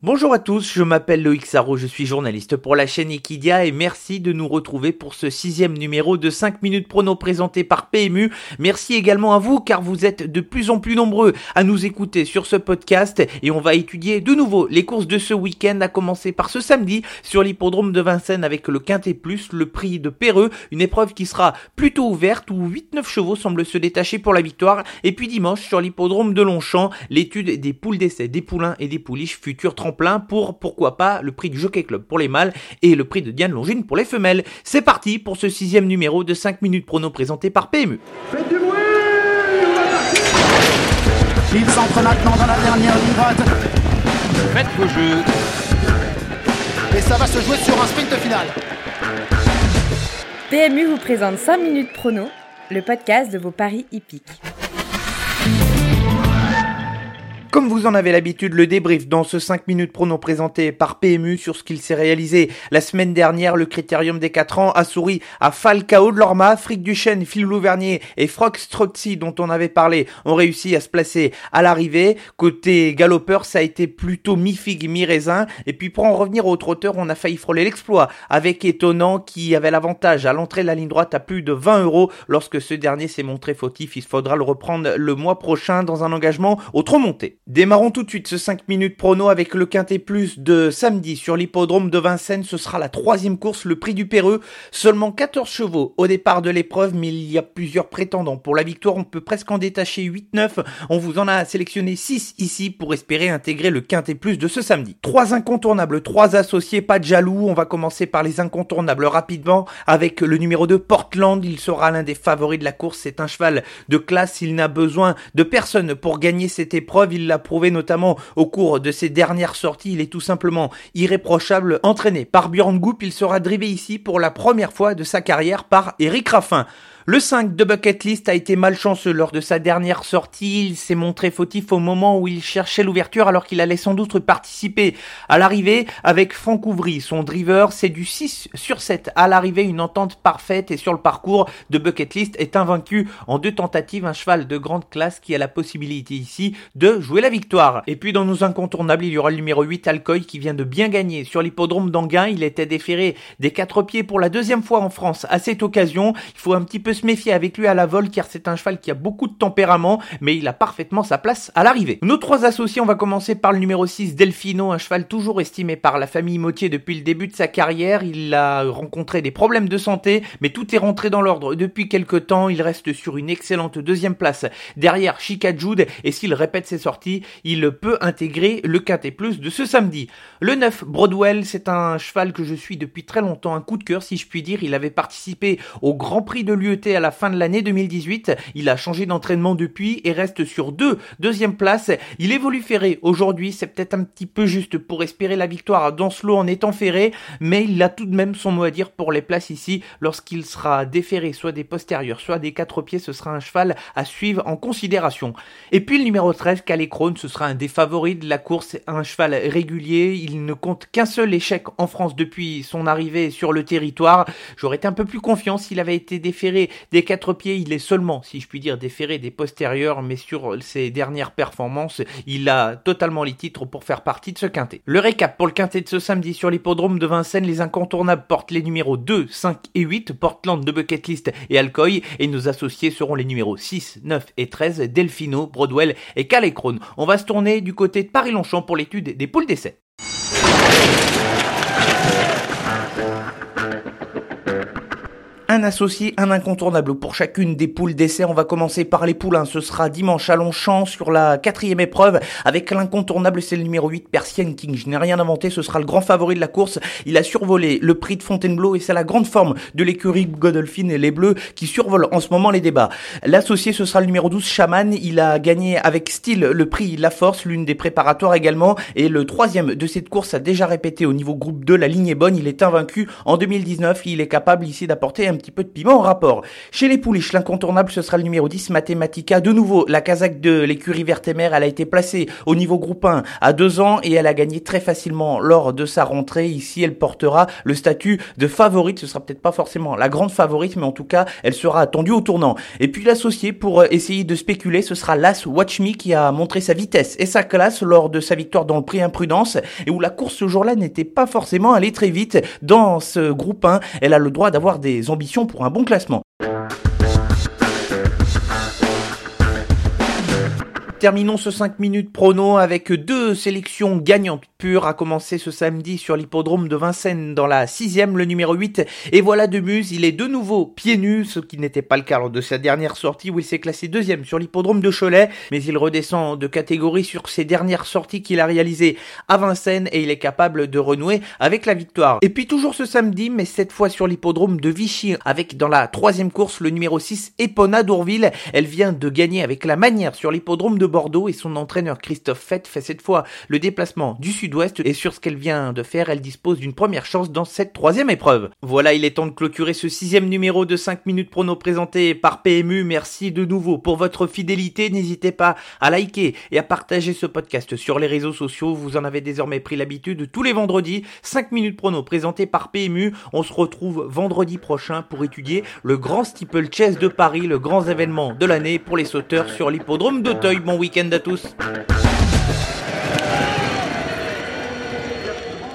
Bonjour à tous, je m'appelle Loïc Sarro, je suis journaliste pour la chaîne Equidia et merci de nous retrouver pour ce sixième numéro de 5 minutes prono présenté par PMU. Merci également à vous car vous êtes de plus en plus nombreux à nous écouter sur ce podcast et on va étudier de nouveau les courses de ce week-end à commencer par ce samedi sur l'hippodrome de Vincennes avec le Quintet Plus, le prix de Perreux, une épreuve qui sera plutôt ouverte où 8-9 chevaux semblent se détacher pour la victoire et puis dimanche sur l'hippodrome de Longchamp, l'étude des poules d'essai, des poulains et des pouliches futurs plein pour, pourquoi pas, le prix du Jockey Club pour les mâles et le prix de Diane Longine pour les femelles. C'est parti pour ce sixième numéro de 5 minutes prono présenté par PMU. Faites du bruit Il s'entre maintenant dans la dernière ligne droite. Faites vos jeux. Et ça va se jouer sur un sprint final. PMU vous présente 5 minutes prono, le podcast de vos paris hippiques. Comme vous en avez l'habitude, le débrief dans ce 5 minutes prono présenté par PMU sur ce qu'il s'est réalisé la semaine dernière, le critérium des 4 ans a souri à Falcao de Lorma, Frick Duchesne, Phil Louvernier et Frox Strozzi dont on avait parlé ont réussi à se placer à l'arrivée. Côté galopeur, ça a été plutôt mi-figue, mi-raisin. Et puis pour en revenir au trotteur, on a failli frôler l'exploit avec Étonnant qui avait l'avantage à l'entrée de la ligne droite à plus de 20 euros lorsque ce dernier s'est montré fautif. Il faudra le reprendre le mois prochain dans un engagement au trop monté. Démarrons tout de suite ce 5 minutes prono avec le Quintet Plus de samedi sur l'hippodrome de Vincennes. Ce sera la troisième course, le prix du Péreux. Seulement 14 chevaux au départ de l'épreuve, mais il y a plusieurs prétendants. Pour la victoire, on peut presque en détacher 8-9. On vous en a sélectionné 6 ici pour espérer intégrer le Quintet Plus de ce samedi. Trois incontournables, trois associés, pas de jaloux. On va commencer par les incontournables rapidement avec le numéro 2 Portland. Il sera l'un des favoris de la course. C'est un cheval de classe. Il n'a besoin de personne pour gagner cette épreuve. Il l'a prouvé notamment au cours de ses dernières sorties. Il est tout simplement irréprochable. Entraîné par Björn Goop, il sera drivé ici pour la première fois de sa carrière par Eric Raffin. Le 5 de Bucket List a été malchanceux lors de sa dernière sortie. Il s'est montré fautif au moment où il cherchait l'ouverture alors qu'il allait sans doute participer à l'arrivée avec Franck Ouvry. Son driver, c'est du 6 sur 7 à l'arrivée, une entente parfaite et sur le parcours de Bucket List est invaincu en deux tentatives. Un cheval de grande classe qui a la possibilité ici de jouer la victoire. Et puis dans nos incontournables, il y aura le numéro 8 Alcoy qui vient de bien gagner sur l'hippodrome d'Anguin. Il était déféré des quatre pieds pour la deuxième fois en France à cette occasion. Il faut un petit peu se méfier avec lui à la vol car c'est un cheval qui a beaucoup de tempérament mais il a parfaitement sa place à l'arrivée. Nos trois associés, on va commencer par le numéro 6 Delfino, un cheval toujours estimé par la famille Motier depuis le début de sa carrière. Il a rencontré des problèmes de santé mais tout est rentré dans l'ordre depuis quelques temps. Il reste sur une excellente deuxième place derrière Chica Jude et s'il répète ses sorties, il peut intégrer le Quintet Plus de ce samedi. Le 9 Broadwell, c'est un cheval que je suis depuis très longtemps, un coup de cœur si je puis dire. Il avait participé au Grand Prix de l'UET à la fin de l'année 2018. Il a changé d'entraînement depuis et reste sur deux deuxième place. Il évolue ferré aujourd'hui, c'est peut-être un petit peu juste pour espérer la victoire dans ce lot en étant ferré, mais il a tout de même son mot à dire pour les places ici. Lorsqu'il sera déféré, soit des postérieurs, soit des quatre pieds, ce sera un cheval à suivre en considération. Et puis le numéro 13, Calais ce sera un des favoris de la course, un cheval régulier. Il ne compte qu'un seul échec en France depuis son arrivée sur le territoire. J'aurais été un peu plus confiant s'il avait été déféré des quatre pieds, il est seulement, si je puis dire, déféré des postérieurs, mais sur ses dernières performances, il a totalement les titres pour faire partie de ce quintet. Le récap pour le quintet de ce samedi sur l'hippodrome de Vincennes, les incontournables portent les numéros 2, 5 et 8, Portland de Bucket List et Alcoy, et nos associés seront les numéros 6, 9 et 13, Delfino, Broadwell et Calécrone. On va se tourner du côté de Paris-Longchamp pour l'étude des poules d'essai. Un associé, un incontournable pour chacune des poules d'essai. On va commencer par les poulains. Ce sera dimanche à Longchamp sur la quatrième épreuve avec l'incontournable, c'est le numéro 8, Persian King. Je n'ai rien inventé, ce sera le grand favori de la course. Il a survolé le prix de Fontainebleau et c'est la grande forme de l'écurie Godolphin et les Bleus qui survolent en ce moment les débats. L'associé, ce sera le numéro 12, Chaman. Il a gagné avec style le prix La Force, l'une des préparatoires également. Et le troisième de cette course a déjà répété au niveau groupe 2. La ligne est bonne, il est invaincu. En 2019, il est capable ici d'apporter un petit peu de piment en rapport. Chez les pouliches, l'incontournable, ce sera le numéro 10, Mathematica. De nouveau, la casaque de l'écurie verte elle a été placée au niveau groupe 1 à deux ans et elle a gagné très facilement lors de sa rentrée. Ici, elle portera le statut de favorite. Ce sera peut-être pas forcément la grande favorite, mais en tout cas, elle sera attendue au tournant. Et puis l'associé pour euh, essayer de spéculer, ce sera l'As Watch Me qui a montré sa vitesse et sa classe lors de sa victoire dans le prix Imprudence et où la course ce jour-là n'était pas forcément allée très vite. Dans ce groupe 1, elle a le droit d'avoir des ambitions pour un bon classement. Terminons ce 5 minutes prono avec deux sélections gagnantes pures à commencer ce samedi sur l'hippodrome de Vincennes dans la sixième, le numéro 8. Et voilà de Muse, il est de nouveau pieds nus, ce qui n'était pas le cas lors de sa dernière sortie où il s'est classé deuxième sur l'hippodrome de Cholet, mais il redescend de catégorie sur ses dernières sorties qu'il a réalisées à Vincennes et il est capable de renouer avec la victoire. Et puis toujours ce samedi, mais cette fois sur l'hippodrome de Vichy, avec dans la troisième course le numéro 6, Epona d'Ourville. Elle vient de gagner avec la manière sur l'hippodrome de Bordeaux et son entraîneur Christophe Fett fait cette fois le déplacement du sud-ouest et sur ce qu'elle vient de faire, elle dispose d'une première chance dans cette troisième épreuve. Voilà, il est temps de clôturer ce sixième numéro de 5 minutes prono présenté par PMU. Merci de nouveau pour votre fidélité. N'hésitez pas à liker et à partager ce podcast sur les réseaux sociaux. Vous en avez désormais pris l'habitude tous les vendredis. 5 minutes prono présenté par PMU. On se retrouve vendredi prochain pour étudier le grand steeple chess de Paris, le grand événement de l'année pour les sauteurs sur l'hippodrome d'Auteuil. Bon week-end à tous.